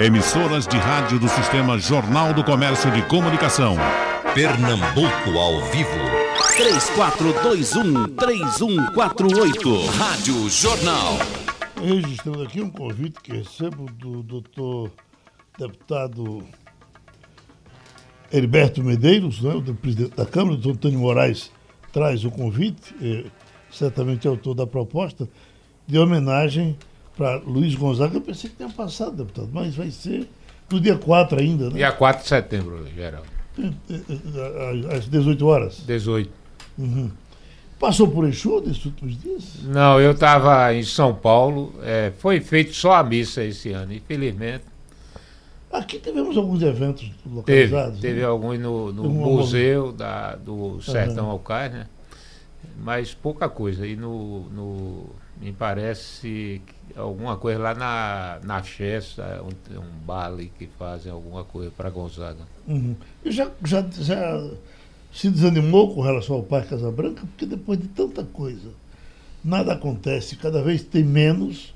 Emissoras de rádio do Sistema Jornal do Comércio de Comunicação. Pernambuco ao vivo. 3421-3148. Rádio Jornal. Registrando aqui um convite que recebo do doutor deputado Heriberto Medeiros, né, o presidente da Câmara, o doutor Antônio Moraes traz o convite, eh, certamente é autor da proposta, de homenagem para Luiz Gonzaga. Eu pensei que tinha passado, deputado, mas vai ser no dia 4 ainda, né? Dia 4 de setembro, Geraldo. Às 18 horas? 18. Uhum. Passou por Exu nesses últimos dias? Não, eu estava em São Paulo. É, foi feito só a missa esse ano, infelizmente. Aqui tivemos alguns eventos localizados. Teve, teve né? alguns no, no museu da, do Sertão uhum. Alcai, né? Mas pouca coisa. E no, no me parece alguma coisa lá na, na Chesta, um, um bar ali que fazem alguma coisa para Gonzaga. Uhum. E já, já, já se desanimou com relação ao Parque Casa Branca? Porque depois de tanta coisa, nada acontece, cada vez tem menos.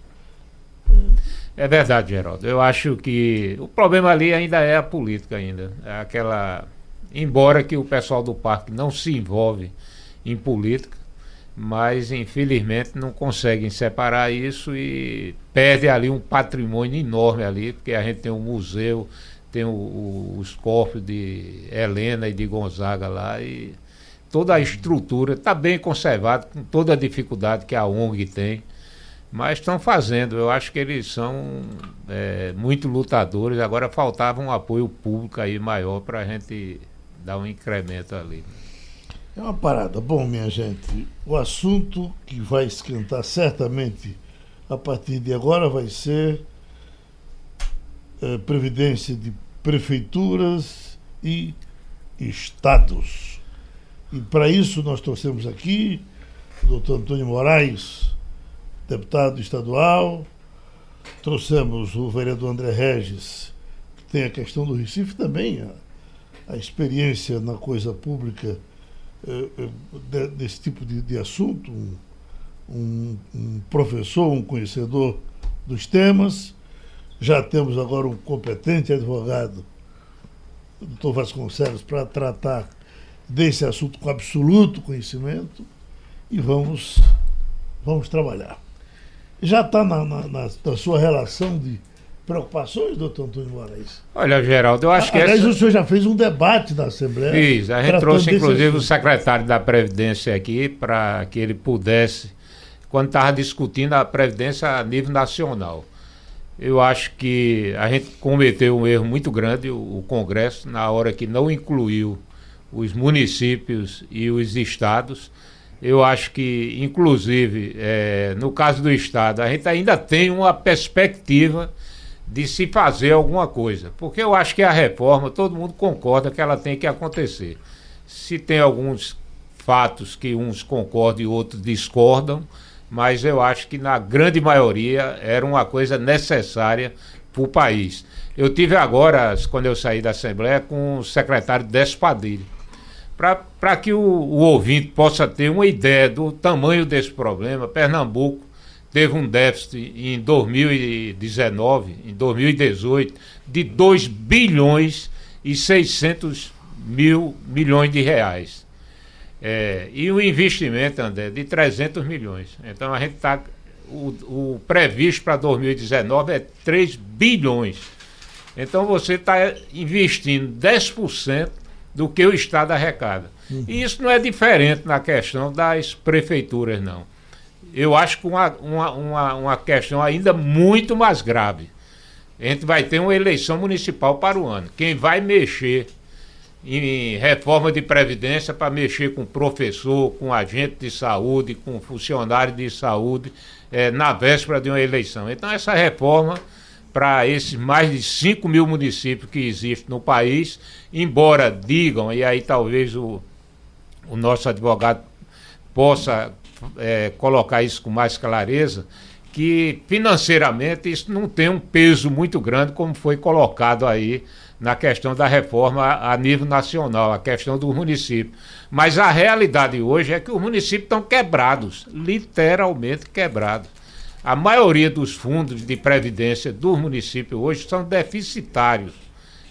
É verdade, Geraldo. Eu acho que o problema ali ainda é a política ainda. É aquela. Embora que o pessoal do parque não se envolve em política, mas infelizmente não conseguem separar isso e perde ali um patrimônio enorme ali, porque a gente tem um museu, tem o, o, os corpos de Helena e de Gonzaga lá e toda a estrutura está bem conservada, com toda a dificuldade que a ONG tem, mas estão fazendo. Eu acho que eles são é, muito lutadores. Agora faltava um apoio público aí maior para a gente dar um incremento ali. É uma parada. Bom, minha gente, o assunto que vai esquentar certamente a partir de agora vai ser é, previdência de prefeituras e estados. E para isso nós trouxemos aqui o doutor Antônio Moraes, deputado estadual, trouxemos o vereador André Regis, que tem a questão do Recife também, a, a experiência na coisa pública desse tipo de, de assunto, um, um, um, professor, um conhecedor dos temas. Já temos agora um competente advogado, o doutor Vasconcelos, para tratar desse assunto com absoluto conhecimento e vamos, vamos trabalhar. Já está na, na, na, na sua relação de preocupações, doutor Antônio Moraes? Olha, Geraldo, eu acho que. Aliás, essa... o senhor já fez um debate na Assembleia. Fiz, a gente trouxe inclusive o secretário da Previdência aqui para que ele pudesse, quando estava discutindo a Previdência a nível nacional. Eu acho que a gente cometeu um erro muito grande, o, o Congresso, na hora que não incluiu os municípios e os estados. Eu acho que, inclusive, é, no caso do Estado, a gente ainda tem uma perspectiva de se fazer alguma coisa. Porque eu acho que a reforma, todo mundo concorda que ela tem que acontecer. Se tem alguns fatos que uns concordam e outros discordam, mas eu acho que na grande maioria era uma coisa necessária para o país. Eu tive agora, quando eu saí da Assembleia, com o secretário Despadilha, para que o, o ouvinte possa ter uma ideia do tamanho desse problema. Pernambuco teve um déficit em 2019, em 2018, de 2 bilhões e 600 mil milhões de reais. É, e o investimento, André, de 300 milhões. Então a gente está. O, o, previsto para 2019 é 3 bilhões. Então você está investindo 10% do que o Estado arrecada. Uhum. E isso não é diferente na questão das prefeituras, não eu acho que uma, uma, uma, uma questão ainda muito mais grave. A gente vai ter uma eleição municipal para o ano. Quem vai mexer em reforma de previdência para mexer com professor, com agente de saúde, com funcionário de saúde, é, na véspera de uma eleição. Então, essa reforma para esses mais de 5 mil municípios que existem no país, embora digam, e aí talvez o, o nosso advogado possa é, colocar isso com mais clareza, que financeiramente isso não tem um peso muito grande como foi colocado aí na questão da reforma a nível nacional, a questão do município. Mas a realidade hoje é que os municípios estão quebrados, literalmente quebrados. A maioria dos fundos de previdência dos municípios hoje são deficitários.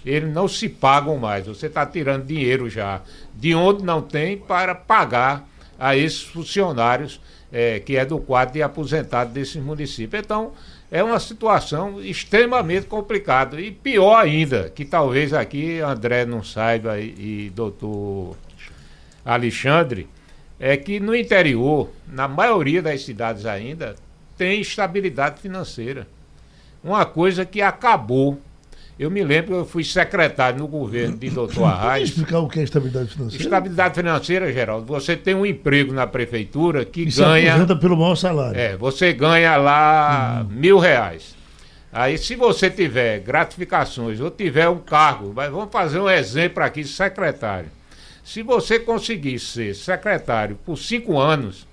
Eles não se pagam mais. Você está tirando dinheiro já de onde não tem para pagar a esses funcionários é, que é do quadro de aposentado desses municípios. Então, é uma situação extremamente complicada. E pior ainda, que talvez aqui André não saiba e, e doutor Alexandre, é que no interior, na maioria das cidades ainda, tem estabilidade financeira. Uma coisa que acabou eu me lembro que eu fui secretário no governo de doutor Arraes. explicar o que é estabilidade financeira? Estabilidade financeira, Geraldo. Você tem um emprego na prefeitura que e ganha. Se pelo maior salário. É, você ganha lá uhum. mil reais. Aí, se você tiver gratificações ou tiver um cargo, mas vamos fazer um exemplo aqui, secretário. Se você conseguir ser secretário por cinco anos,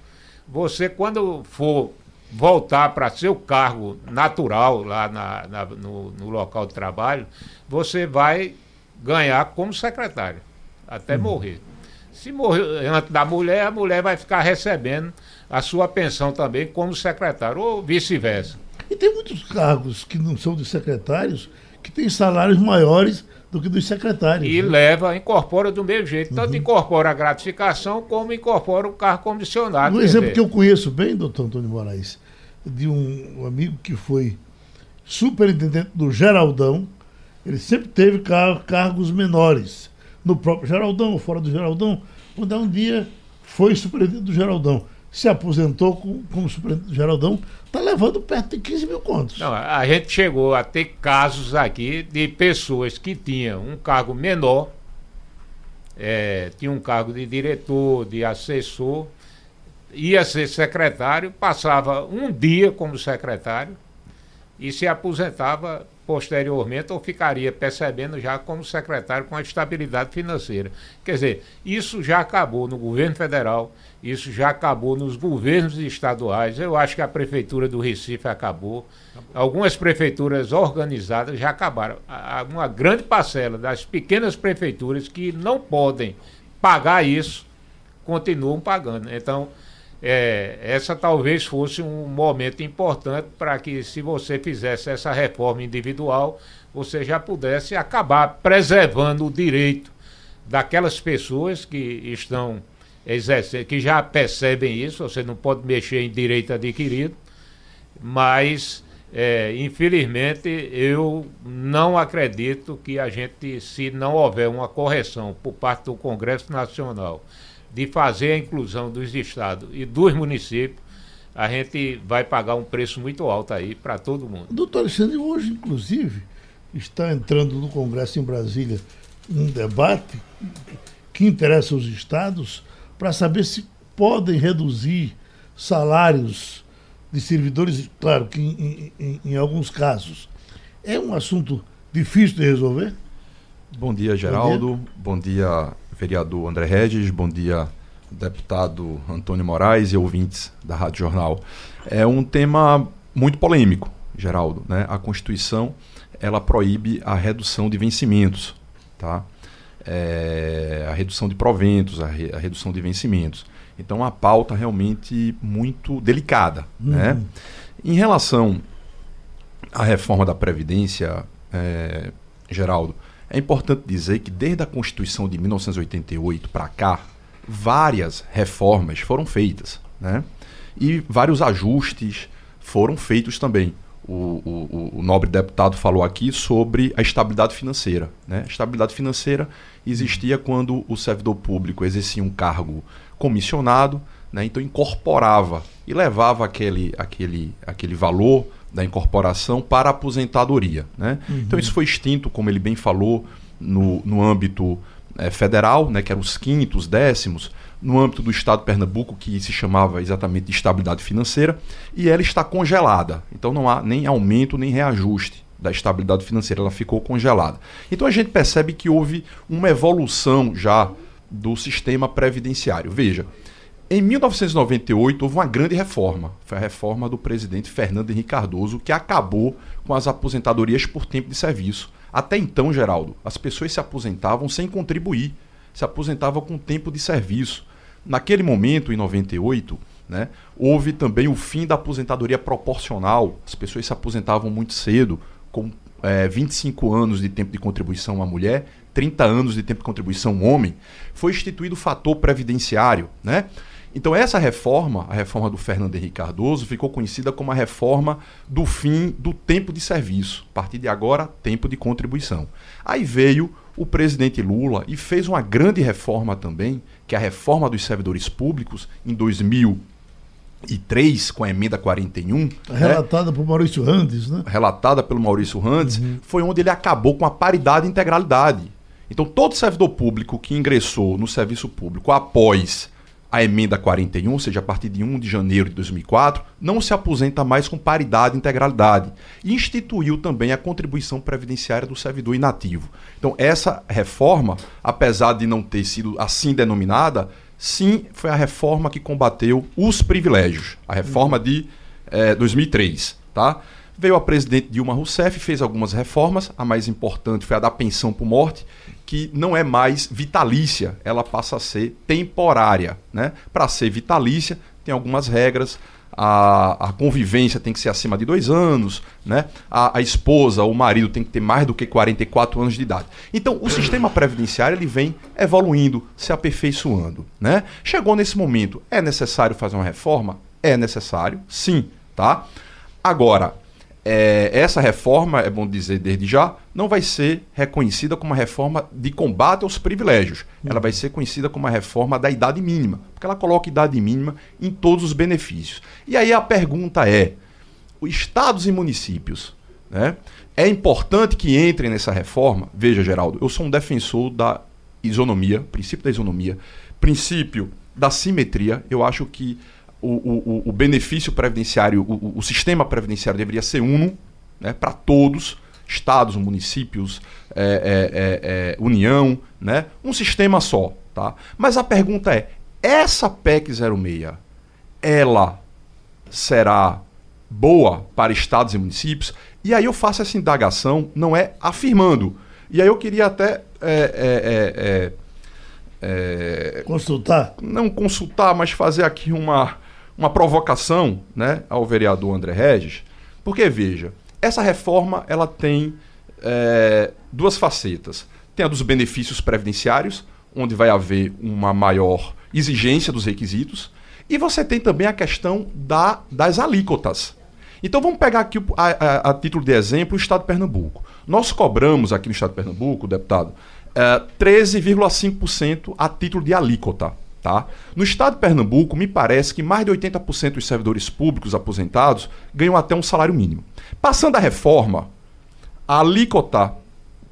você, quando for voltar para seu cargo natural lá na, na, no, no, local de trabalho, você vai ganhar como secretário, até uhum. morrer. Se morrer antes da mulher, a mulher vai ficar recebendo a sua pensão também como secretário, ou vice-versa. E tem muitos cargos que não são de secretários que têm salários maiores do que dos secretários. E né? leva, incorpora do mesmo jeito. Tanto uhum. incorpora a gratificação como incorpora o cargo comissionado. Um exemplo que eu conheço bem, doutor Antônio Moraes, de um, amigo que foi superintendente do Geraldão, ele sempre teve car cargos menores. No próprio Geraldão, ou fora do Geraldão, quando um dia foi superintendente do Geraldão se aposentou com, como superintendente do Geraldão, está levando perto de 15 mil contos. Não, a gente chegou a ter casos aqui de pessoas que tinham um cargo menor, é, tinha um cargo de diretor, de assessor, ia ser secretário, passava um dia como secretário e se aposentava posteriormente ou ficaria percebendo já como secretário com a estabilidade financeira. Quer dizer, isso já acabou no governo federal, isso já acabou nos governos estaduais. Eu acho que a prefeitura do Recife acabou. Algumas prefeituras organizadas já acabaram. Uma grande parcela das pequenas prefeituras que não podem pagar isso continuam pagando. Então, é, essa talvez fosse um momento importante para que, se você fizesse essa reforma individual, você já pudesse acabar preservando o direito daquelas pessoas que estão exercendo, que já percebem isso, você não pode mexer em direito adquirido, mas é, infelizmente eu não acredito que a gente, se não houver uma correção por parte do Congresso Nacional de fazer a inclusão dos estados e dos municípios, a gente vai pagar um preço muito alto aí para todo mundo. Doutor Alexandre, hoje, inclusive, está entrando no Congresso em Brasília um debate que interessa os estados para saber se podem reduzir salários de servidores, claro que em, em, em alguns casos. É um assunto difícil de resolver? Bom dia, Geraldo. Bom dia, Bom dia vereador André Regis, bom dia, deputado Antônio Moraes e ouvintes da Rádio Jornal. É um tema muito polêmico, Geraldo. Né? A Constituição ela proíbe a redução de vencimentos, tá? É, a redução de proventos, a, re, a, redução de vencimentos. Então, uma pauta realmente muito delicada. Uhum. Né? Em relação à reforma da Previdência, é, Geraldo, é importante dizer que desde a Constituição de 1988 para cá, várias reformas foram feitas, né? E vários ajustes foram feitos também. O, o, o, nobre deputado falou aqui sobre a estabilidade financeira. Né? A estabilidade financeira existia quando o servidor público exercia um cargo comissionado, né? então incorporava e levava aquele, aquele, aquele valor da incorporação para a aposentadoria. Né? Uhum. Então isso foi extinto, como ele bem falou, no, no âmbito é, federal, né, que eram os quintos, décimos, no âmbito do Estado de Pernambuco, que se chamava exatamente de estabilidade financeira, e ela está congelada. Então não há nem aumento nem reajuste da estabilidade financeira, ela ficou congelada. Então a gente percebe que houve uma evolução já do sistema previdenciário. Veja, em 1998 houve uma grande reforma. Foi a reforma do presidente Fernando Henrique Cardoso, que acabou com as aposentadorias por tempo de serviço. Até então, Geraldo, as pessoas se aposentavam sem contribuir, se aposentavam com tempo de serviço. Naquele momento, em 98, Né? Houve também o fim da aposentadoria proporcional. As pessoas se aposentavam muito cedo, com é, 25 anos de tempo de contribuição à mulher, 30 anos de tempo de contribuição homem. Foi instituído o fator previdenciário. Né? Então, essa reforma, a reforma do Fernando Henrique Cardoso, ficou conhecida como a reforma do fim do tempo de serviço. A partir de agora, tempo de contribuição. Aí veio o presidente Lula e fez uma grande reforma também, que é a reforma dos servidores públicos, em 2003, com a emenda 41. Né? Relatada né? por Maurício Randes, né? Relatada pelo Maurício Randes, uhum. foi onde ele acabou com a paridade e integralidade. Então, todo servidor público que ingressou no serviço público após a emenda 41, ou seja, a partir de 1 de janeiro de 2004, não se aposenta mais com paridade e integralidade. E instituiu também a contribuição previdenciária do servidor inativo. Então, essa reforma, apesar de não ter sido assim denominada, sim, foi a reforma que combateu os privilégios. A reforma de eh, 2003, tá? Veio a presidente Dilma Rousseff, fez algumas reformas. A mais importante foi a da pensão por morte, que não é mais vitalícia, ela passa a ser temporária. Né? Para ser vitalícia, tem algumas regras. A, a, convivência tem que ser acima de dois anos, né? A, a, esposa ou o marido tem que ter mais do que 44 anos de idade. Então, o sistema previdenciário ele vem evoluindo, se aperfeiçoando. Né? Chegou nesse momento, é necessário fazer uma reforma? É necessário, sim. Tá? Agora, é, essa reforma, é bom dizer desde já, não vai ser reconhecida como uma reforma de combate aos privilégios. Ela vai ser conhecida como uma reforma da idade mínima, porque ela coloca idade mínima em todos os benefícios. E aí a pergunta é: os estados e municípios, né? É importante que entrem nessa reforma? Veja, Geraldo, eu sou um defensor da isonomia, princípio da isonomia, princípio da simetria. Eu acho que o, o, o benefício previdenciário, o, o, sistema previdenciário deveria ser uno né, para todos, estados, municípios, é, é, é, é União, né, um sistema só. Tá? Mas a pergunta é: essa PEC 06 ela será boa para estados e municípios? E aí eu faço essa indagação, não é afirmando. E aí eu queria até. É, é, consultar? Não consultar, mas fazer aqui uma, uma provocação né, ao vereador André Regis, porque, veja, essa reforma ela tem é, duas facetas. Tem a dos benefícios previdenciários, onde vai haver uma maior exigência dos requisitos, e você tem também a questão da, das alíquotas. Então vamos pegar aqui a, a, a, título de exemplo o Estado de Pernambuco. Nós cobramos aqui no Estado de Pernambuco, deputado, é, 13,5% a título de alíquota. Tá? No estado de Pernambuco, me parece que mais de 80% dos servidores públicos aposentados ganham até um salário mínimo. Passando a reforma, a alíquota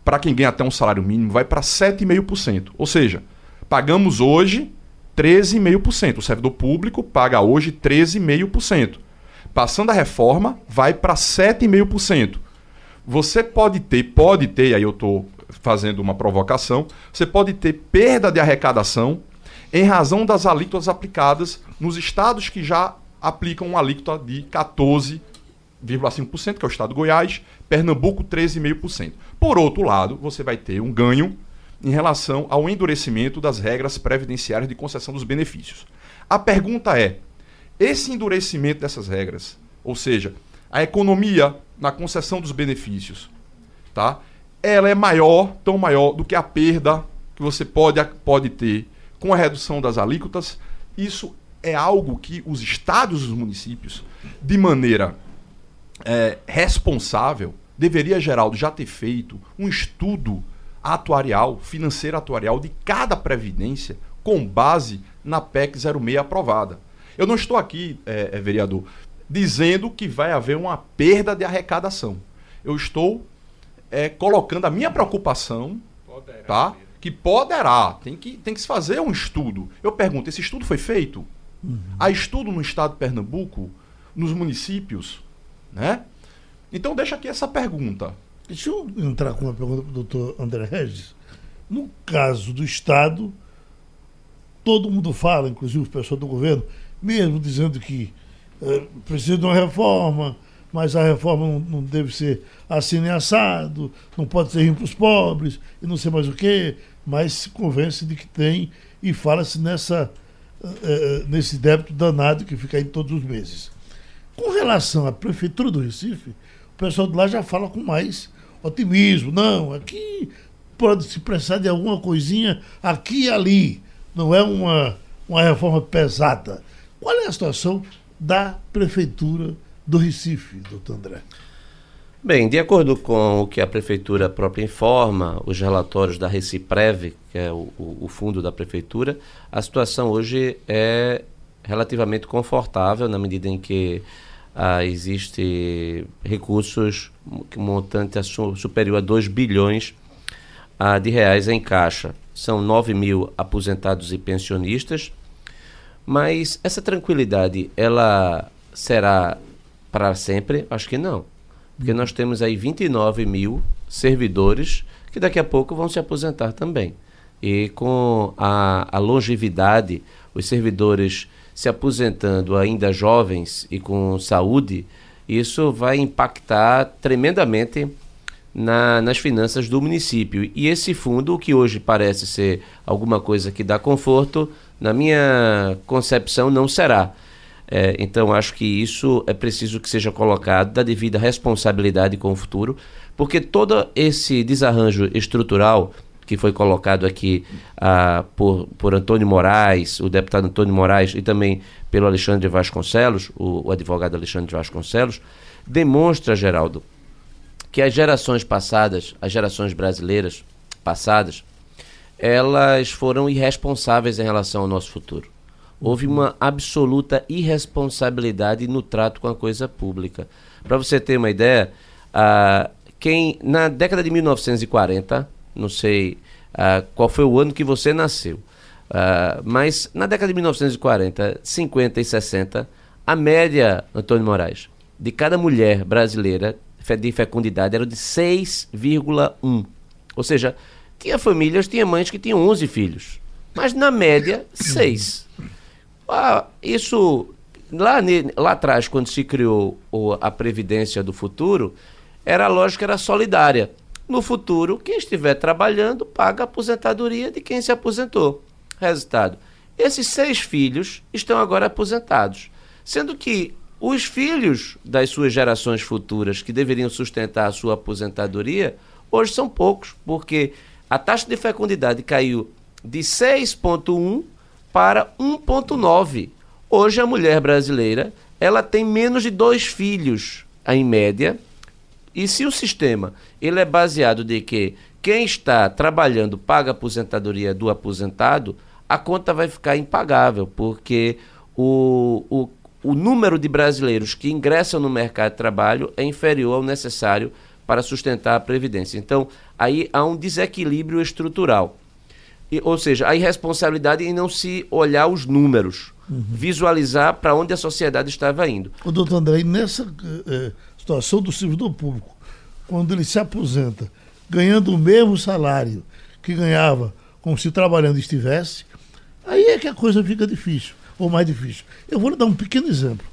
para quem ganha até um salário mínimo vai para 7,5%. Ou seja, pagamos hoje 13,5%. O servidor público paga hoje 13,5%. Passando a reforma, vai para 7,5%. Você pode ter, pode ter, aí eu estou fazendo uma provocação, você pode ter perda de arrecadação em razão das alíquotas aplicadas nos estados que já aplicam uma alíquota de 14,5%, que é o estado de Goiás, Pernambuco 13,5%. Por outro lado, você vai ter um ganho em relação ao endurecimento das regras previdenciárias de concessão dos benefícios. A pergunta é: esse endurecimento dessas regras, ou seja, a economia na concessão dos benefícios, tá? Ela é maior, tão maior do que a perda que você pode, pode ter com a redução das alíquotas, isso é algo que os estados e os municípios, de maneira é, responsável, deveria, Geraldo, já ter feito um estudo atuarial, financeiro atuarial de cada previdência com base na PEC 06 aprovada. Eu não estou aqui, é, é, vereador, dizendo que vai haver uma perda de arrecadação. Eu estou é, colocando a minha preocupação, tá? Que poderá, tem que, tem que se fazer um estudo. Eu pergunto, esse estudo foi feito? Uhum. Há estudo no estado de Pernambuco, nos municípios, né? Então deixa aqui essa pergunta. Deixa eu entrar com uma pergunta para o doutor André Regis. No caso do Estado, todo mundo fala, inclusive o pessoal do governo, mesmo dizendo que é, precisa de uma reforma, mas a reforma não, não deve ser assim nem assado, não pode ser ruim para os pobres, e não sei mais o quê, mas se convence de que tem e fala-se nessa uh, nesse débito danado que fica aí todos os meses. Com relação à Prefeitura do Recife, o pessoal de lá já fala com mais otimismo. Não, aqui pode se precisar de alguma coisinha aqui e ali. Não é uma, uma reforma pesada. Qual é a situação da Prefeitura do Recife, doutor André? Bem, de acordo com o que a Prefeitura própria informa, os relatórios da Reciprev, que é o, o fundo da Prefeitura, a situação hoje é relativamente confortável na medida em que ah, existe recursos montante superior a 2 bilhões ah, de reais em caixa. São 9 mil aposentados e pensionistas, mas essa tranquilidade, ela será para sempre? Acho que não. Porque nós temos aí 29 mil servidores que daqui a pouco vão se aposentar também. E com a, a longevidade, os servidores se aposentando ainda jovens e com saúde, isso vai impactar tremendamente na, nas finanças do município. E esse fundo, que hoje parece ser alguma coisa que dá conforto, na minha concepção não será. É, então, acho que isso é preciso que seja colocado da devida responsabilidade com o futuro, porque todo esse desarranjo estrutural que foi colocado aqui ah, por, por Antônio Moraes, o deputado Antônio Moraes, e também pelo Alexandre Vasconcelos, o, o advogado Alexandre Vasconcelos, demonstra, Geraldo, que as gerações passadas, as gerações brasileiras passadas, elas foram irresponsáveis em relação ao nosso futuro houve uma absoluta irresponsabilidade no trato com a coisa pública. Para você ter uma ideia, uh, quem na década de 1940, não sei uh, qual foi o ano que você nasceu, uh, mas na década de 1940, 50 e 60, a média, Antônio Moraes, de cada mulher brasileira de fecundidade era de 6,1. Ou seja, tinha famílias, tinha mães que tinham 11 filhos, mas na média, 6. Ah, isso lá, lá atrás, quando se criou a Previdência do Futuro, era a lógica era solidária. No futuro, quem estiver trabalhando paga a aposentadoria de quem se aposentou. Resultado: esses seis filhos estão agora aposentados, sendo que os filhos das suas gerações futuras que deveriam sustentar a sua aposentadoria hoje são poucos, porque a taxa de fecundidade caiu de 6,1 para 1,9. Hoje a mulher brasileira ela tem menos de dois filhos, em média. E se o sistema ele é baseado de que quem está trabalhando paga a aposentadoria do aposentado, a conta vai ficar impagável, porque o, o, o número de brasileiros que ingressam no mercado de trabalho é inferior ao necessário para sustentar a Previdência. Então, aí há um desequilíbrio estrutural. E, ou seja, a irresponsabilidade em não se olhar os números, uhum. visualizar para onde a sociedade estava indo. O doutor André, nessa eh, situação do servidor público, quando ele se aposenta, ganhando o mesmo salário que ganhava como se trabalhando estivesse, aí é que a coisa fica difícil, ou mais difícil. Eu vou lhe dar um pequeno exemplo.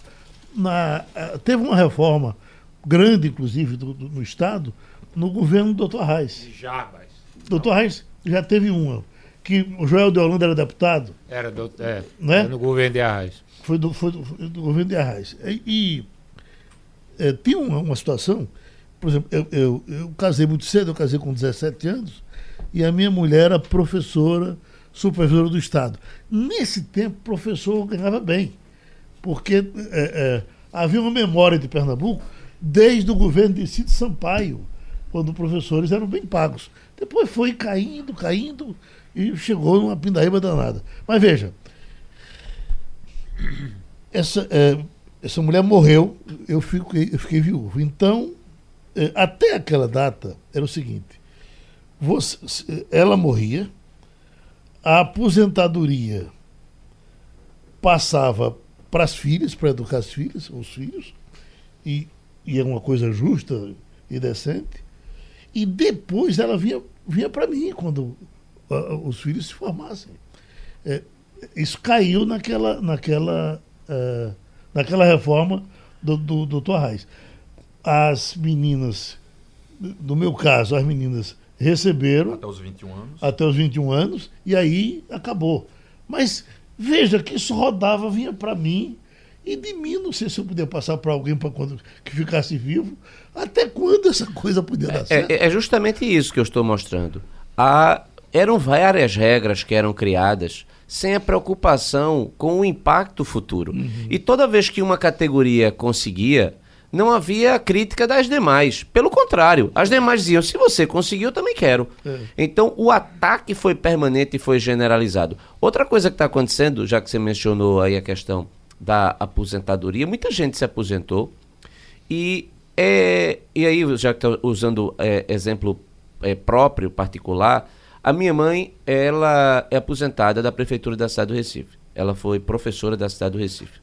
Na, eh, teve uma reforma grande, inclusive, do, do, no Estado, no governo do doutor Reis. Jarbas. Doutor Reis já teve uma que o Joel de Holanda era deputado. Era, do, é, né? Era no governo de Arraes. Foi do, foi do, foi do governo de Arraes. E, e é, tinha uma, uma, situação, por exemplo, eu, eu, eu, casei muito cedo, eu casei com 17 anos, e a minha mulher era professora, supervisora do Estado. Nesse tempo, professor ganhava bem, porque é, é, havia uma memória de Pernambuco desde o governo de Cid Sampaio, quando professores eram bem pagos. Depois foi caindo, caindo, e chegou numa pindaíba danada. Mas veja, essa, é, essa mulher morreu, eu fiquei, eu fiquei viúvo. Então, é, até aquela data, era o seguinte: você, ela morria, a aposentadoria passava para as filhas, para educar as filhas, os filhos, e, e é uma coisa justa e decente, e depois ela vinha, vinha para mim, quando uh, os filhos se formassem. É, isso caiu naquela, naquela, uh, naquela reforma do, do, do Torrais. As meninas, no meu caso, as meninas receberam. Até os 21 anos. Até os 21 anos, e aí acabou. Mas Veja que isso rodava, vinha para mim, e de mim, não sei se eu podia passar para alguém para quando que ficasse vivo. Até quando essa coisa podia dar é, certo? É, é justamente isso que eu estou mostrando. A, eram várias regras que eram criadas sem a preocupação com o impacto futuro. Uhum. E toda vez que uma categoria conseguia, não havia crítica das demais. Pelo contrário, as demais diziam: se você conseguiu, eu também quero. É. Então o ataque foi permanente e foi generalizado. Outra coisa que está acontecendo, já que você mencionou aí a questão da aposentadoria, muita gente se aposentou e, é, e aí, já que estou usando é, exemplo é, próprio, particular, a minha mãe ela é aposentada da Prefeitura da cidade do Recife. Ela foi professora da cidade do Recife.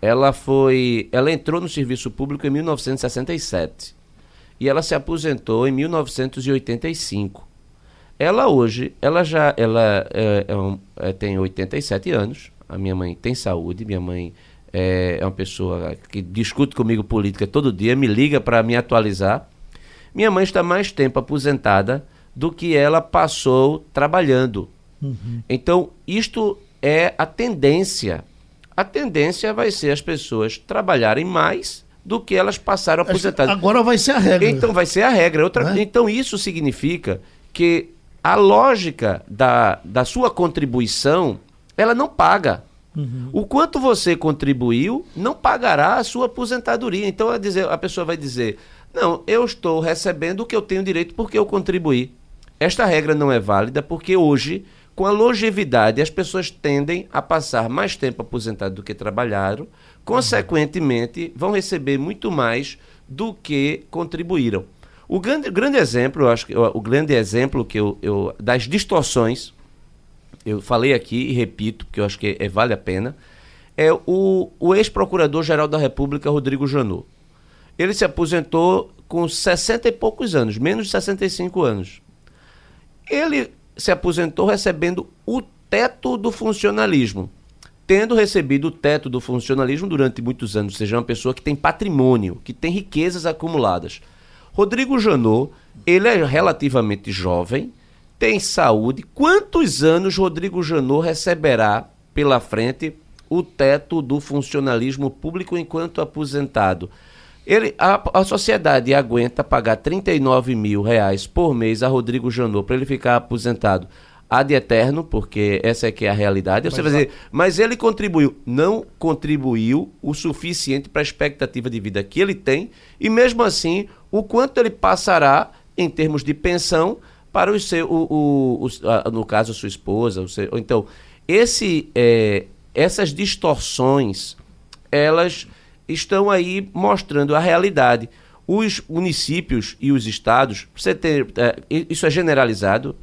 Ela foi, ela entrou no serviço público em 1967 e ela se aposentou em 1985. Ela hoje, ela já, ela é, é é, tem 87 anos, a minha mãe tem saúde, minha mãe é, é uma pessoa que discute comigo política todo dia, me liga para me atualizar. Minha mãe está mais tempo aposentada do que ela passou trabalhando. Uhum. Então, isto é a tendência. A tendência vai ser as pessoas trabalharem mais do que elas passaram aposentadas. Agora vai ser a regra. Então vai ser a regra. Outra, é? Então isso significa que a lógica da, da sua contribuição ela não paga. Uhum. O quanto você contribuiu não pagará a sua aposentadoria. Então a, dizer, a pessoa vai dizer: não, eu estou recebendo o que eu tenho direito porque eu contribuí. Esta regra não é válida porque hoje, com a longevidade, as pessoas tendem a passar mais tempo aposentado do que trabalharam, consequentemente, vão receber muito mais do que contribuíram. O grande, grande exemplo, eu acho que o grande exemplo que eu, eu das distorções eu falei aqui e repito, porque eu acho que é, vale a pena, é o, o ex-procurador-geral da República, Rodrigo Janot. Ele se aposentou com 60 e poucos anos, menos de 65 anos. Ele se aposentou recebendo o teto do funcionalismo. Tendo recebido o teto do funcionalismo durante muitos anos, ou seja, uma pessoa que tem patrimônio, que tem riquezas acumuladas. Rodrigo Janot, ele é relativamente jovem, tem saúde. Quantos anos Rodrigo Janot receberá pela frente o teto do funcionalismo público enquanto aposentado? Ele, a, a sociedade aguenta pagar 39 mil reais por mês a Rodrigo Janot para ele ficar aposentado ad eterno, porque essa é que é a realidade. Mas, Você vai dizer, mas ele contribuiu. Não contribuiu o suficiente para a expectativa de vida que ele tem, e mesmo assim, o quanto ele passará em termos de pensão para o seu, o, o, o, no caso, a sua esposa. Seu, então, esse, é, essas distorções, elas estão aí mostrando a realidade. Os municípios e os estados, você ter, é, isso é generalizado.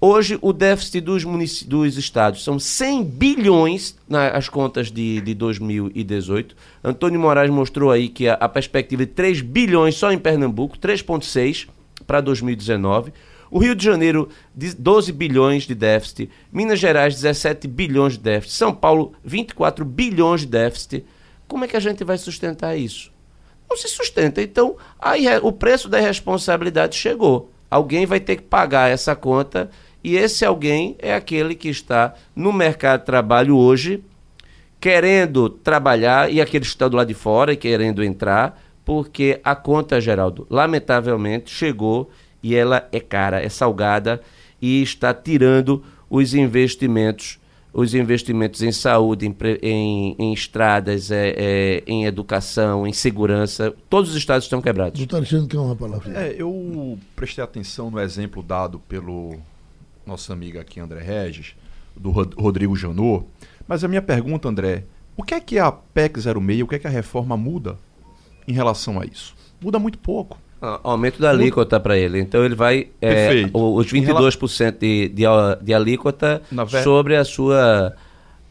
Hoje, o déficit dos, dos estados são 100 bilhões nas contas de, de 2018. Antônio Moraes mostrou aí que a, a perspectiva de 3 bilhões só em Pernambuco, 3,6 para 2019. O Rio de Janeiro, 12 bilhões de déficit. Minas Gerais, 17 bilhões de déficit. São Paulo, 24 bilhões de déficit. Como é que a gente vai sustentar isso? Não se sustenta. Então, aí o preço da responsabilidade chegou. Alguém vai ter que pagar essa conta e esse alguém é aquele que está no mercado de trabalho hoje, querendo trabalhar e aqueles que estão do lado de fora e querendo entrar, porque a conta, Geraldo, lamentavelmente chegou e ela é cara, é salgada e está tirando os investimentos os investimentos em saúde, em, em, em estradas, é, é, em educação, em segurança, todos os estados estão quebrados. Doutor Alexandre, que é uma palavra. É, eu prestei atenção no exemplo dado pelo nosso amigo aqui, André Regis, do Rodrigo Janot, mas a minha pergunta, André, o que é que a PEC 06, o que é que a reforma muda em relação a isso? Muda muito pouco. Aumento da alíquota para ele. Então ele vai. É, os 22% de, de, de alíquota ver... sobre a sua.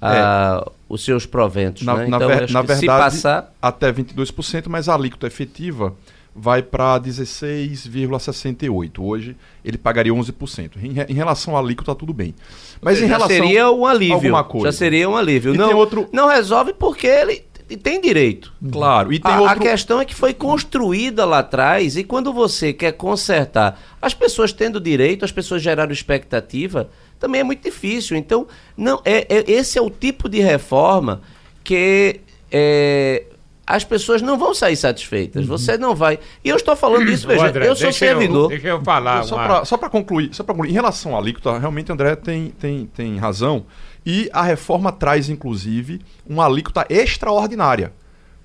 A, é. Os seus proventos. Na, né? então, na, ver, na verdade, se passar... até 22%, mas a alíquota efetiva vai para 16,68. Hoje ele pagaria 11%. Em, em relação à alíquota, tudo bem. Mas em já relação seria um alívio. Já seria um alívio. E não, outro... não resolve porque ele tem direito. Claro. E tem a, outro... a questão é que foi construída lá atrás e quando você quer consertar, as pessoas tendo direito, as pessoas geraram expectativa, também é muito difícil. Então, não é, é esse é o tipo de reforma que é, as pessoas não vão sair satisfeitas. Uhum. Você não vai. E eu estou falando isso, veja, André, eu sou servidor. Eu, deixa eu falar. Só para concluir, só para concluir, em relação à alíquota, realmente André tem, tem, tem razão. E a reforma traz, inclusive, uma alíquota extraordinária.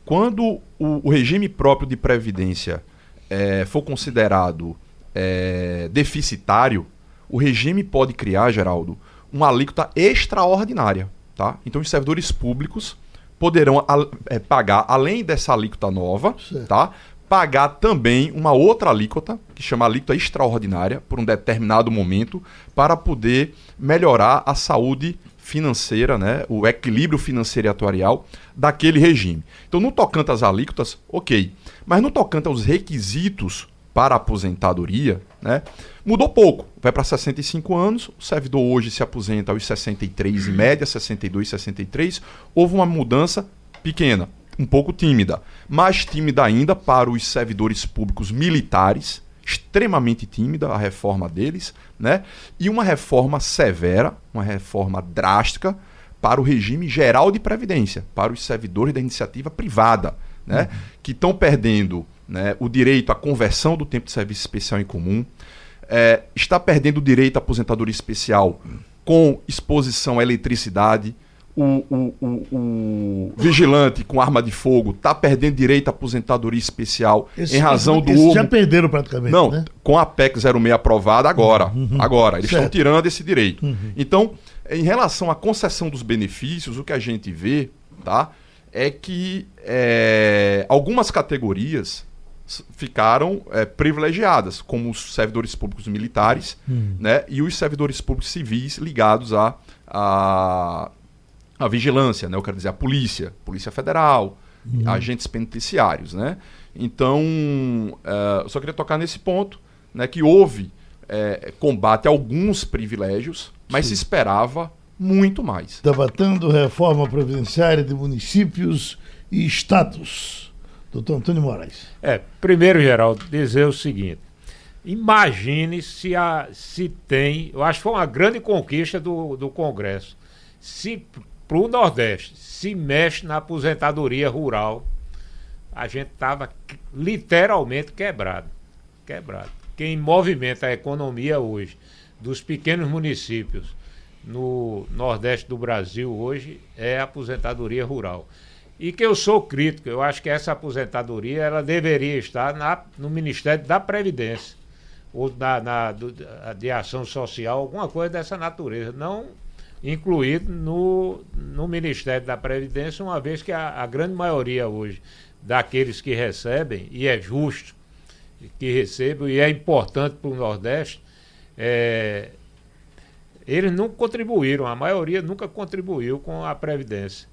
Quando o, o regime próprio de previdência é, for considerado é, deficitário, o regime pode criar, Geraldo, uma alíquota extraordinária. Tá? Então, os servidores públicos poderão é, pagar, além dessa alíquota nova, tá? pagar também uma outra alíquota, que chama alíquota extraordinária, por um determinado momento, para poder melhorar a saúde financeira, né, o equilíbrio financeiro e atuarial daquele regime. Então, no tocante às alíquotas, ok. Mas no tocante aos requisitos para a aposentadoria, né, mudou pouco. Vai para 65 anos, o servidor hoje se aposenta aos 63 em média, 62, 63. Houve uma mudança pequena, um pouco tímida, mais tímida ainda para os servidores públicos militares, extremamente tímida a reforma deles, né? E uma reforma severa, uma reforma drástica para o regime geral de previdência, para os servidores da iniciativa privada, né? Uhum. Que estão perdendo né, o direito à conversão do tempo de serviço especial em comum, é, está perdendo o direito à aposentadoria especial com exposição à eletricidade, o, o, o, o, vigilante com arma de fogo está perdendo direito à aposentadoria especial esse, em razão do. Esse já perderam praticamente. Não, né? com a PEC 06 aprovada agora. Uhum. Agora, eles certo. estão tirando esse direito. Uhum. Então, em relação à concessão dos benefícios, o que a gente vê tá, é que é, algumas categorias ficaram é, privilegiadas, como os servidores públicos militares uhum. né, e os servidores públicos civis ligados a, a a vigilância, né? Eu quero dizer a polícia, polícia federal, uhum. agentes penitenciários, né? Então, uh, eu só queria tocar nesse ponto, né? Que houve é, combate a alguns privilégios, mas Sim. se esperava muito mais. Debatendo reforma previdenciária de municípios e status. Doutor Antônio Moraes. É, primeiro, Geraldo, dizer o seguinte. Imagine se, a, se tem. Eu acho que foi uma grande conquista do, do Congresso. Se para o Nordeste se mexe na aposentadoria rural, a gente estava literalmente quebrado. Quebrado. Quem movimenta a economia hoje dos pequenos municípios no Nordeste do Brasil hoje é a aposentadoria rural. E que eu sou crítico, eu acho que essa aposentadoria ela deveria estar na, no Ministério da Previdência ou na, na do, de ação social, alguma coisa dessa natureza. Não incluído no, no Ministério da Previdência, uma vez que a, a grande maioria hoje daqueles que recebem, e é justo que recebam, e é importante para o Nordeste, é, eles não contribuíram, a maioria nunca contribuiu com a Previdência.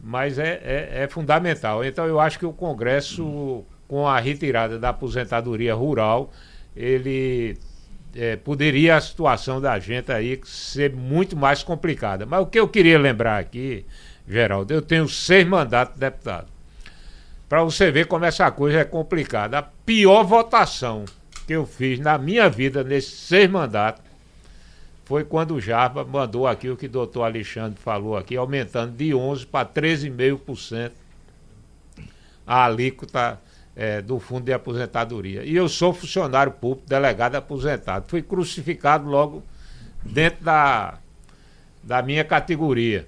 Mas é, é, é fundamental. Então eu acho que o Congresso, com a retirada da aposentadoria rural, ele é, poderia a situação da gente aí ser muito mais complicada. Mas o que eu queria lembrar aqui, Geraldo, eu tenho seis mandatos de deputado. Para você ver como essa coisa é complicada. A pior votação que eu fiz na minha vida nesses seis mandatos foi quando o Jarba mandou aqui o que o doutor Alexandre falou aqui, aumentando de 11% para 13,5% a alíquota é, do Fundo de Aposentadoria. E eu sou funcionário público, delegado aposentado. Fui crucificado logo dentro da, da minha categoria.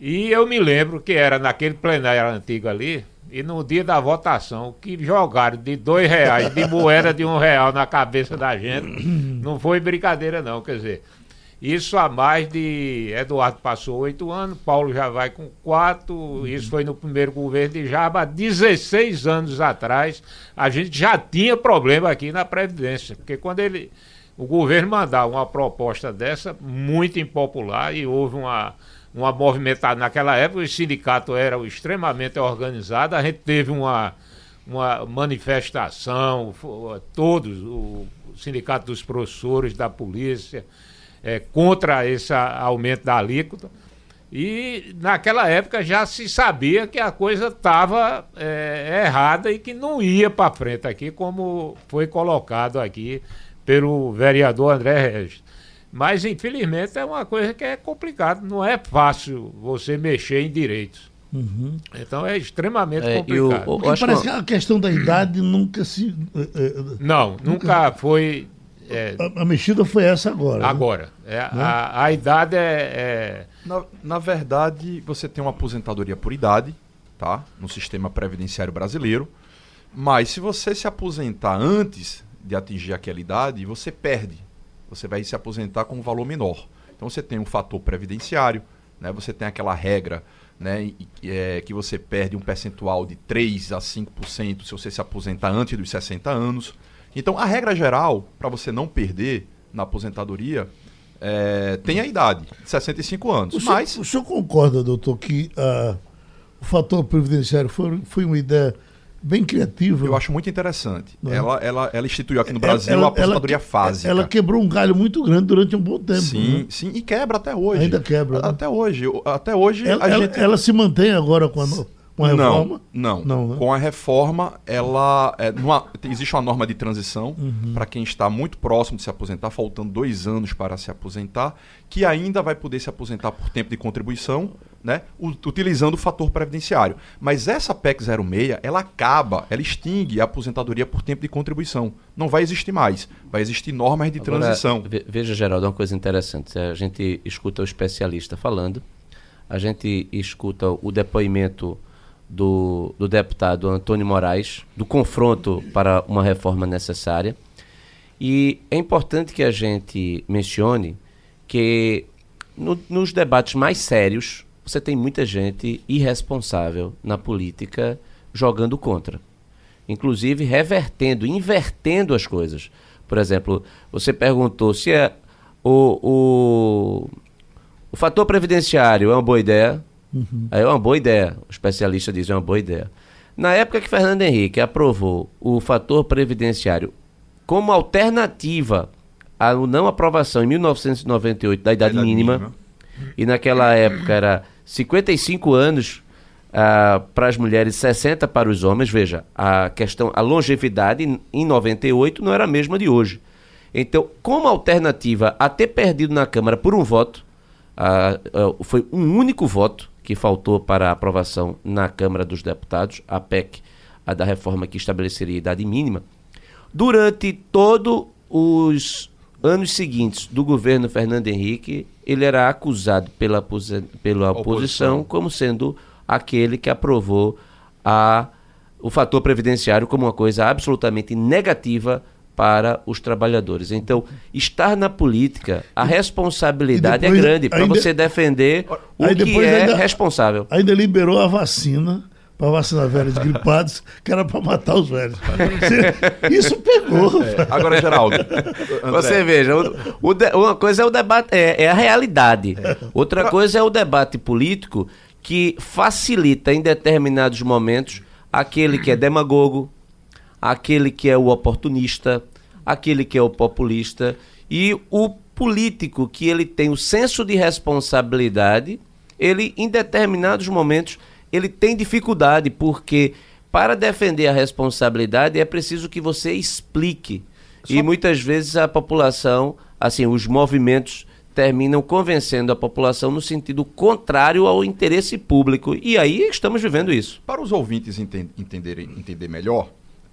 E eu me lembro que era naquele plenário antigo ali, e no dia da votação, que jogaram de dois reais, de moeda de um real na cabeça da gente, não foi brincadeira não, quer dizer, isso há mais de. Eduardo passou oito anos, Paulo já vai com quatro. Isso foi no primeiro governo de Jaba. Há 16 anos atrás, a gente já tinha problema aqui na Previdência. Porque quando ele. O governo mandar uma proposta dessa, muito impopular, e houve uma, uma movimentação. Naquela época, o sindicato era extremamente organizado, a gente teve uma, uma manifestação, todos, o Sindicato dos Professores, da Polícia é, contra esse aumento da alíquota. E naquela época já se sabia que a coisa estava é, errada e que não ia para frente aqui, como foi colocado aqui pelo vereador André Regis. Mas, infelizmente, é uma coisa que é complicado. Não é fácil você mexer em direitos. Uhum. Então é extremamente é, complicado. O, o, parece que a questão da idade nunca se. Eh, eh, não, nunca, nunca foi. É, a, a, mexida foi essa agora. Né? Agora. Né? É, né? a, a, idade é. é... Na, na verdade, você tem uma aposentadoria por idade, tá? No sistema previdenciário brasileiro. Mas se você se aposentar antes de atingir aquela idade, você perde. Você vai se aposentar com um valor menor. Então você tem um fator previdenciário, né? você tem aquela regra né, é, que você perde um percentual de 3 a 5% se você se aposentar antes dos 60 anos. Então, a regra geral, para você não perder na aposentadoria, é, tem a idade, 65 anos. O, mas... senhor, o senhor concorda, doutor, que uh, o fator previdenciário foi, foi uma ideia bem criativa. Eu acho muito interessante. É? Ela, ela, ela instituiu aqui no Brasil ela, a aposentadoria fásica. Ela quebrou um galho muito grande durante um bom tempo. Sim, né? sim, e quebra até hoje. Ainda quebra. Né? Até hoje. Até hoje ela, ela, gente... ela, se mantém agora com a, com a reforma? Não, não. não né? Com a reforma, ela. É, numa, existe uma norma de transição uhum. para quem está muito próximo de se aposentar, faltando dois anos para se aposentar, que ainda vai poder se aposentar por tempo de contribuição né, utilizando o fator previdenciário. Mas essa PEC 06, ela acaba, ela extingue a aposentadoria por tempo de contribuição. Não vai existir mais. Vai existir normas de Agora, transição. Veja, Geraldo, uma coisa interessante. A gente escuta o especialista falando, a gente escuta o depoimento do, do deputado Antônio Moraes, do confronto para uma reforma necessária. E é importante que a gente mencione que no, nos debates mais sérios você tem muita gente irresponsável na política jogando contra. Inclusive revertendo, invertendo as coisas. Por exemplo, você perguntou se é o, o, o fator previdenciário é uma boa ideia. Uhum. É uma boa ideia. O especialista diz é uma boa ideia. Na época que Fernando Henrique aprovou o fator previdenciário como alternativa à não aprovação em 1998 da idade, idade mínima, mínima, e naquela época era 55 anos uh, para as mulheres, 60 para os homens. Veja, a questão, a longevidade em 98 não era a mesma de hoje. Então, como alternativa a ter perdido na Câmara por um voto, uh, uh, foi um único voto que faltou para a aprovação na Câmara dos Deputados, a PEC, a da reforma que estabeleceria a idade mínima. Durante todos os anos seguintes do governo Fernando Henrique, ele era acusado pela, pela oposição, oposição como sendo aquele que aprovou a, o fator previdenciário como uma coisa absolutamente negativa para os trabalhadores. Então, estar na política, a responsabilidade é depois, é grande para você defender o que é ainda, responsável. Ainda liberou a vacina para vacinar velhos gripados, que era para matar os velhos. Isso pegou. É. Agora, Geraldo. Você veja, o, o de, uma coisa é o debate, é, é a realidade. É. Outra coisa é o debate político que facilita em determinados momentos aquele que é demagogo, aquele que é o oportunista, aquele que é o populista e o político que ele tem o senso de responsabilidade, ele em determinados momentos ele tem dificuldade, porque para defender a responsabilidade é preciso que você explique. Só... E muitas vezes a população, assim, os movimentos terminam convencendo a população no sentido contrário ao interesse público. E aí estamos vivendo isso. Para os ouvintes entenderem, entender melhor,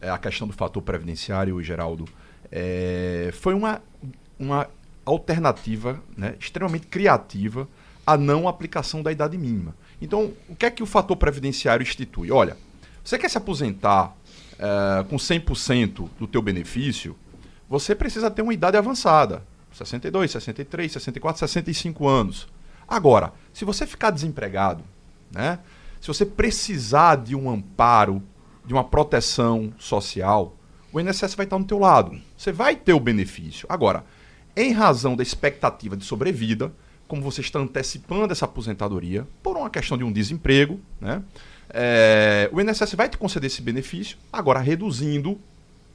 a questão do fator previdenciário, Geraldo, é, foi uma, uma alternativa né, extremamente criativa à não aplicação da idade mínima. Então, o que é que o fator previdenciário institui? Olha, você quer se aposentar uh, com 100% do teu benefício, você precisa ter uma idade avançada. 62, 63, 64, 65 anos. Agora, se você ficar desempregado, né? Se você precisar de um amparo, de uma proteção social, o INSS vai estar no teu lado. Você vai ter o benefício. Agora, em razão da expectativa de sobrevida, como você está antecipando essa aposentadoria por uma questão de um desemprego, né? É, o INSS vai te conceder esse benefício, agora reduzindo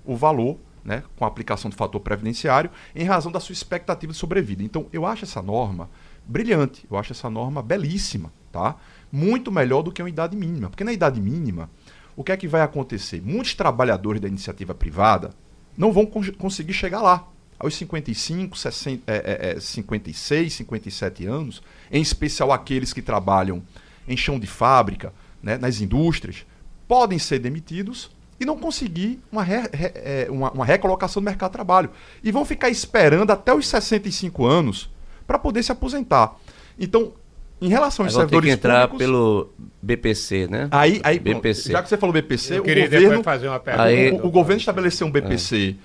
o valor, né, com a aplicação do fator previdenciário, em razão da sua expectativa de sobrevida. Então, eu acho essa norma brilhante. Eu acho essa norma belíssima, tá? Muito melhor do que uma idade mínima. Porque na idade mínima, o que é que vai acontecer? Muitos trabalhadores da iniciativa privada não vão conseguir chegar lá. Aos 55, 60, é, é, 56, 57 anos, em especial aqueles que trabalham em chão de fábrica, né, nas indústrias, podem ser demitidos e não conseguir uma, re, re, é, uma, uma recolocação no mercado de trabalho. E vão ficar esperando até os 65 anos para poder se aposentar. Então, em relação aos Agora servidores tem que entrar públicos, pelo BPC, né? Aí, aí BPC. já que você falou BPC, Eu o queria governo, fazer uma pergunta. Aí- o, o governo estabeleceu um BPC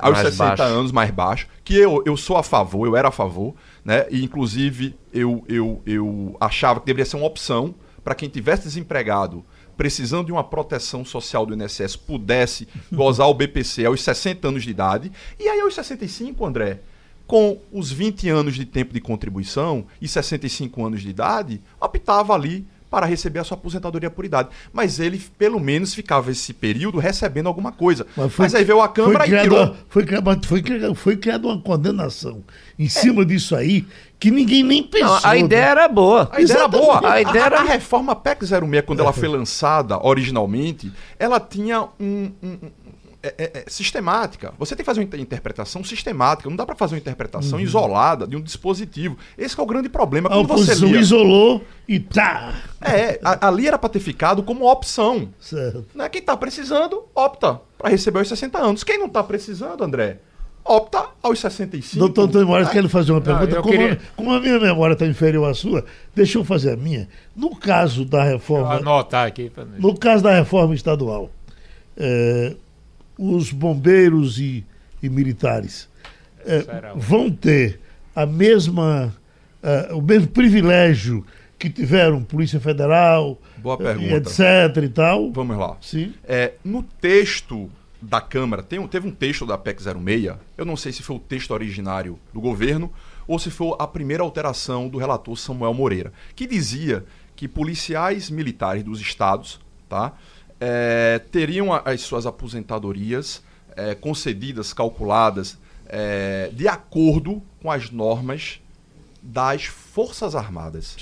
aos Mais 60 baixo. anos mais baixo, que eu, eu sou a favor, eu era a favor, né? E inclusive eu, eu, eu achava que deveria ser uma opção para quem tivesse desempregado, precisando de uma proteção social do INSS, pudesse gozar o BPC aos 60 anos de idade. E aí aos 65, André, com os 20 anos de tempo de contribuição e 65 anos de idade, optava ali para receber a sua aposentadoria por idade. Mas ele, pelo menos, ficava esse período recebendo alguma coisa. Mas, aí veio a Câmara foi e tirou. uma- foi, criado, foi, criado, foi criada uma condenação em cima disso aí que ninguém nem pensou. Não, a ideia né? era boa. A ideia era boa. A ideia era- a reforma PEC 06, quando ela foi lançada originalmente, ela tinha um- é- é- é sistemática. Você tem que fazer uma inter- interpretação sistemática. Não dá para fazer uma interpretação isolada de um dispositivo. Esse que é o grande problema. A Quando você lia, isolou e tá. é, a- ali era para ter ficado como opção. Certo. Né? Quem está precisando, opta para receber aos 60 anos. Quem não está precisando, André, opta aos 65. Doutor Antônio Moraes, quero fazer uma pergunta. eu como, queria- a, como a minha memória está inferior à sua, deixa eu fazer a minha. No caso da Vou reforma, anotar aqui. pra- no caso da reforma estadual, eh, os bombeiros e, e militares Será. vão ter a mesma, eh, o mesmo privilégio que tiveram Polícia Federal, Boa eh, pergunta. e etc e tal. Vamos lá. Sim. É, no texto da Câmara, tem um- teve um texto da PEC 06, eu não sei se foi o texto originário do governo ou se foi a primeira alteração do relator Samuel Moreira, que dizia que policiais militares dos estados tá, é, teriam as suas aposentadorias é, concedidas, calculadas, é, de acordo com as normas das Forças Armadas.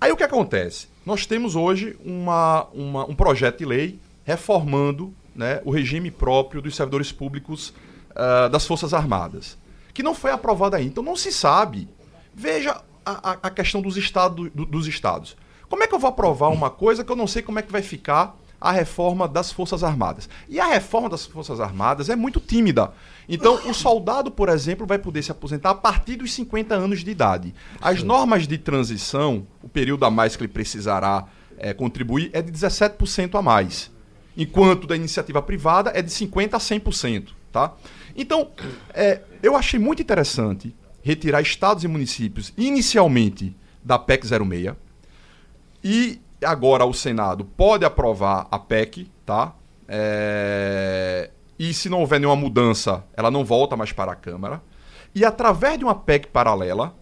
Aí o que acontece? Nós temos hoje uma, uma- um projeto de lei reformando né, o regime próprio dos servidores públicos ah, das Forças Armadas, que não foi aprovado ainda. Então não se sabe. Veja a, a- a questão dos, estado, do- dos estados. Como é que eu vou aprovar uma coisa que eu não sei como é que vai ficar a reforma das Forças Armadas? E a reforma das Forças Armadas é muito tímida. Então, o soldado, por exemplo, vai poder se aposentar a partir dos 50 anos de idade. As normas de transição, o período a mais que ele precisará eh, contribuir, é de 17% a mais. Enquanto da iniciativa privada é de 50% a 100%. Tá? Então, eh, eu achei muito interessante retirar estados e municípios inicialmente da PEC 06 e agora o Senado pode aprovar a PEC, tá? É, E se não houver nenhuma mudança, ela não volta mais para a Câmara. E através de uma PEC paralela,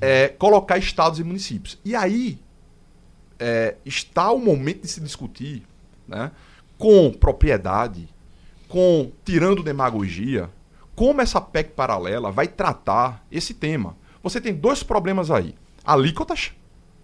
é, colocar estados e municípios. E aí é, está o momento de se discutir né, com propriedade, com tirando demagogia, como essa PEC paralela vai tratar esse tema. Você tem dois problemas aí: alíquotas,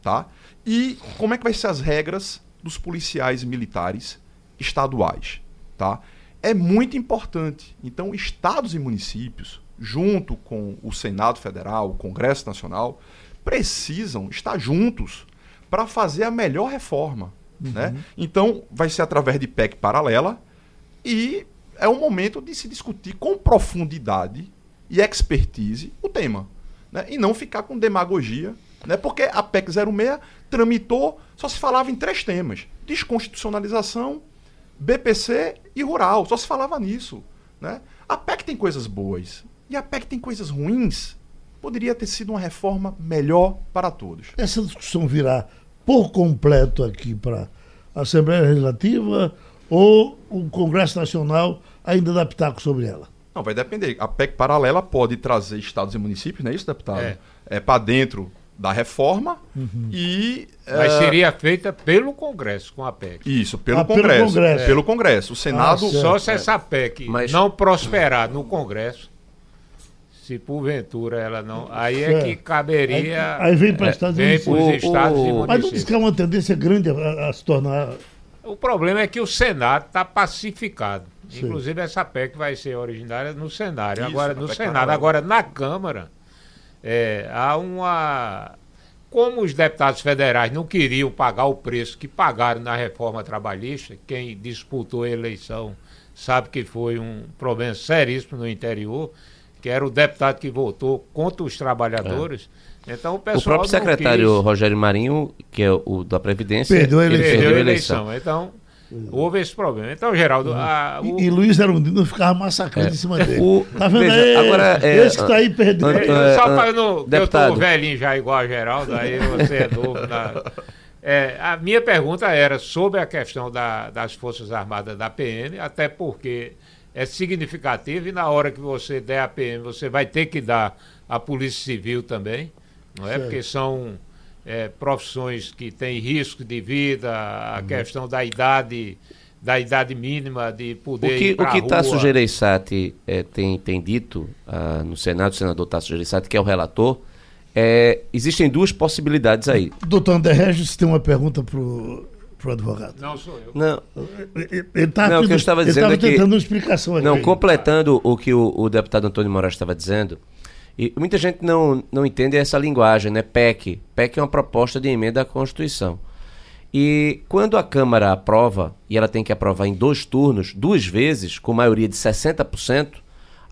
tá? E como é que vai ser as regras dos policiais militares estaduais, tá? É muito importante. Então, estados e municípios, junto com o Senado Federal, o Congresso Nacional, precisam estar juntos para fazer a melhor reforma, né? Então, vai ser através de PEC paralela e é um momento de se discutir com profundidade e expertise o tema. Né? E não ficar com demagogia. Né? Porque a PEC 06 tramitou, só se falava em três temas: desconstitucionalização, BPC e rural. Só se falava nisso. Né? A PEC tem coisas boas e a PEC tem coisas ruins. Poderia ter sido uma reforma melhor para todos. Essa discussão virá por completo aqui para a Assembleia Legislativa ou o Congresso Nacional ainda dá pitaco sobre ela? Não, vai depender. A PEC paralela pode trazer estados e municípios, não é isso, deputado? É. É, para dentro da reforma e. Mas eh, seria feita pelo Congresso com a PEC. Isso, pelo, Ah, pelo Congresso, Congresso. Pelo Congresso. O Senado. Ah, certo. Só se essa PEC Mas- não prosperar no Congresso, se porventura ela não. Aí é que caberia. Aí, aí vem para estados é, vem para os estados o, e. Mas não diz que é uma tendência grande a, a se tornar. O problema é que o Senado está pacificado. Sim. Inclusive essa PEC vai ser originária no Senado. Isso, agora no Senado, agora na Câmara é, há uma como os deputados federais não queriam pagar o preço que pagaram na reforma trabalhista, quem disputou a eleição sabe que foi um problema seríssimo no interior, que era o deputado que votou contra os trabalhadores. É. Então o pessoal. O próprio secretário quis... Rogério Marinho, que é o da Previdência, perdeu a eleição. Perdeu a eleição. Então, Houve esse problema. Então, Geraldo. Uhum. A, o... e, e Luiz Erundino ficava massacrando é. em cima dele. O... Tá vendo Veja, aí? Agora, é, esse que tá aí perdendo. É, só para não. Eu tô velhinho já igual a Geraldo, aí você é novo. Na... É, a minha pergunta era sobre a questão da, das Forças Armadas da PM, até porque é significativo e na hora que você der a PM, você vai ter que dar a Polícia Civil também, não é? Porque são é, profissões que têm risco de vida, a uhum. questão da idade da idade mínima de poder o que, ir O que Tasso Gereissati é, tem, tem dito ah, no Senado, o senador Tasso Gereissati, que é o relator, é, existem duas possibilidades aí. Doutor André Regis tem uma pergunta para o advogado. Não, sou eu. Não, ele tá não o que eu estava dizendo ele é que... tentando uma explicação aqui. Não, completando o que o, o deputado Antônio Moraes estava dizendo, e muita gente não, não entende essa linguagem, né? PEC. PEC é uma proposta de emenda à Constituição. E quando a Câmara aprova, e ela tem que aprovar em dois turnos, duas vezes, com maioria de 60%,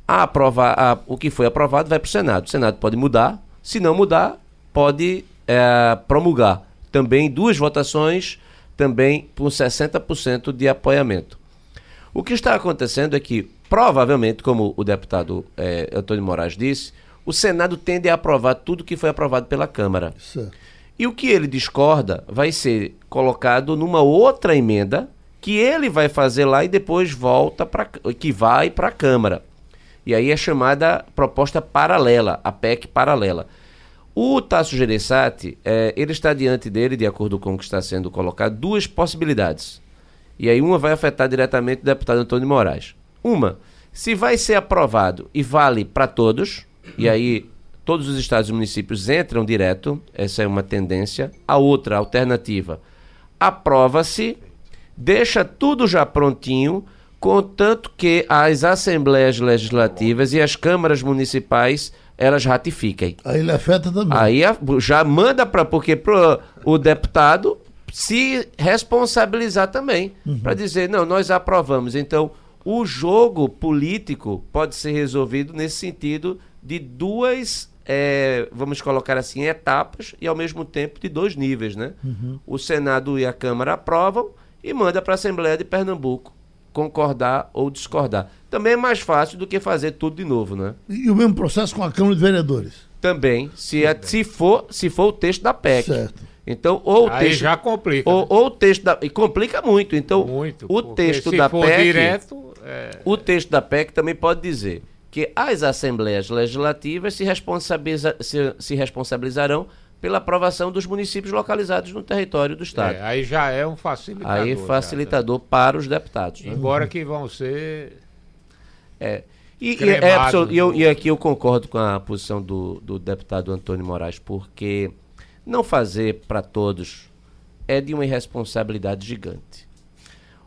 a aprova, a, o que foi aprovado vai para o Senado. O Senado pode mudar, se não mudar, pode é, promulgar. Também duas votações, também com 60% de apoiamento. O que está acontecendo é que, provavelmente, como o deputado é, Antônio Moraes disse, o Senado tende a aprovar tudo que foi aprovado pela Câmara. Certo. E o que ele discorda vai ser colocado numa outra emenda que ele vai fazer lá e depois volta para que vai para a Câmara. E aí é chamada proposta paralela, a PEC paralela. O Tasso Gereissati, é, ele está diante dele, de acordo com o que está sendo colocado, duas possibilidades. E aí uma vai afetar diretamente o deputado Antônio Moraes. Uma, se vai ser aprovado e vale para todos, e aí todos os estados e municípios entram direto, essa é uma tendência. A outra alternativa, aprova-se, deixa tudo já prontinho, contanto que as assembleias legislativas e as câmaras municipais elas ratifiquem. Aí ele afeta também. Aí já manda para porque pro, o deputado se responsabilizar também, uhum. para dizer, não, nós aprovamos. Então, o jogo político pode ser resolvido nesse sentido de duas, é, vamos colocar assim, etapas e ao mesmo tempo de dois níveis, né? Uhum. O Senado e a Câmara aprovam e manda para a Assembleia de Pernambuco concordar ou discordar. Também é mais fácil do que fazer tudo de novo, né? E o mesmo processo com a Câmara de Vereadores? Também, se, é, se, for, se for o texto da PEC. Certo. Então, ou o Aí texto, já complica. Ou, né? ou, o texto da. E complica muito. Então, muito, o texto da PEC. Direto, é... O texto da PEC também pode dizer que as assembleias legislativas se, responsabiliza, se, se responsabilizarão pela aprovação dos municípios localizados no território do Estado. É, aí já é um facilitador. Aí facilitador já, para os deputados. Né? Embora que vão ser. É. E, e, é, e, eu, e aqui eu concordo com a posição do, do deputado Antônio Moraes, porque não fazer para todos é de uma irresponsabilidade gigante.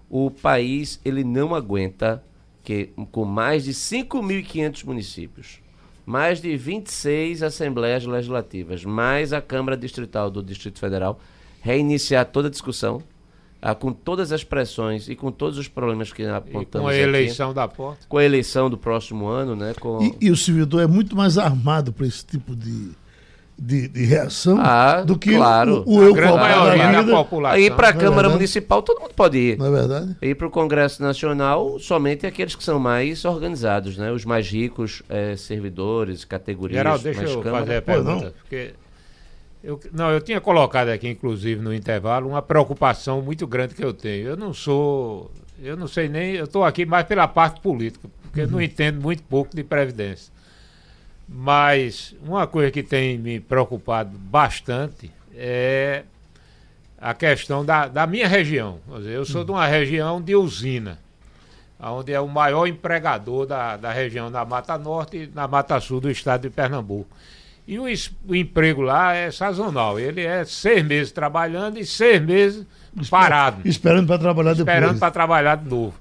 O país ele não aguenta que com mais de 5.500 municípios, mais de 26 assembleias legislativas, mais a Câmara Distrital do Distrito Federal, reiniciar toda a discussão, ah, com todas as pressões e com todos os problemas que apontamos e com a eleição aqui, da porta. Com a eleição do próximo ano, né? Com... E, e o servidor é muito mais armado para esse tipo de de, de reação ah, do que claro. o, o eu grande maioria da, da população. Aí para a é Câmara é Municipal todo mundo pode ir. Não é verdade? E para o Congresso Nacional somente aqueles que são mais organizados, né? Os mais ricos, é, servidores, categorias. Geral, deixa eu Câmara. fazer a pergunta, não. porque eu, não, eu tinha colocado aqui, inclusive, no intervalo, uma preocupação muito grande que eu tenho. Eu não sou, eu não sei nem, eu estou aqui mais pela parte política, porque uhum. não entendo muito pouco de previdência. Mas uma coisa que tem me preocupado bastante é a questão da, da minha região. Dizer, eu sou de uma região de usina. onde é o maior empregador da, da região da Mata Norte e na Mata Sul do estado de Pernambuco. E o, o, emprego lá é sazonal. Ele é seis meses trabalhando e seis meses parado. Esperando para trabalhar esperando depois. Esperando para trabalhar de novo.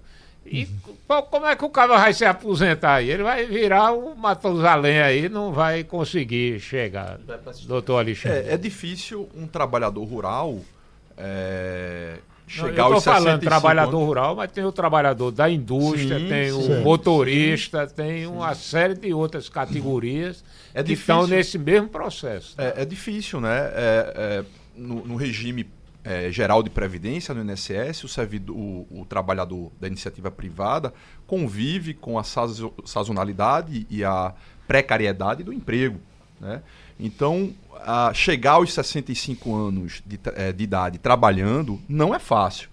E uhum. Como é que o cara vai se aposentar aí? Ele vai virar o Matusalém aí, não vai conseguir chegar, doutor Alexandre. É, é difícil um trabalhador rural é, chegar não, eu aos falando trabalhador anos. rural, mas tem o trabalhador da indústria, sim, tem sim, o motorista, sim, tem uma série de outras categorias é que estão nesse mesmo processo. É, é difícil, né? É, é, no, no, regime é, geral de previdência, no INSS, o, servidor, o, o, trabalhador da iniciativa privada convive com a sazonalidade e a precariedade do emprego. Né? Então, chegar aos 65 anos de, é, de idade trabalhando não é fácil.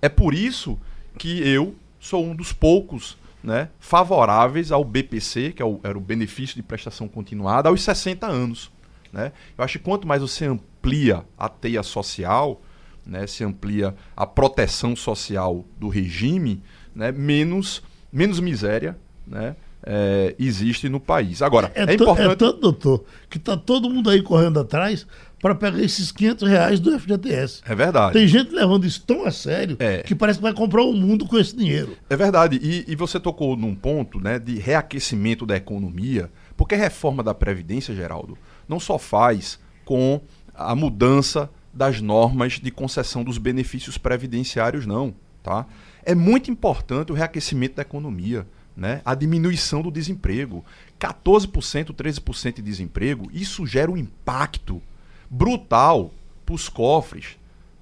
É por isso que eu sou um dos poucos né, favoráveis ao BPC, que é o, era o benefício de prestação continuada, aos 60 anos. Né? Eu acho que quanto mais você amplia a teia social, né, se amplia a proteção social do regime, né, menos, menos miséria né, é, existe no país. Agora, é, é importante. É tanto, doutor, que está todo mundo aí correndo atrás para pegar esses 500 reais do FGTS. É verdade. Tem gente levando isso tão a sério é. que parece que vai comprar o mundo com esse dinheiro. É verdade. E, e você tocou num ponto né, de reaquecimento da economia, porque a reforma da Previdência, Geraldo, não só faz com a mudança das normas de concessão dos benefícios previdenciários, não. Tá? É muito importante o reaquecimento da economia né? a diminuição do desemprego. 14%, 13% de desemprego, isso gera um impacto brutal para os cofres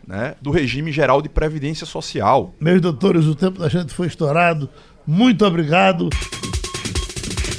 né? do regime geral de previdência social. Meus doutores, o tempo da gente foi estourado. Muito obrigado.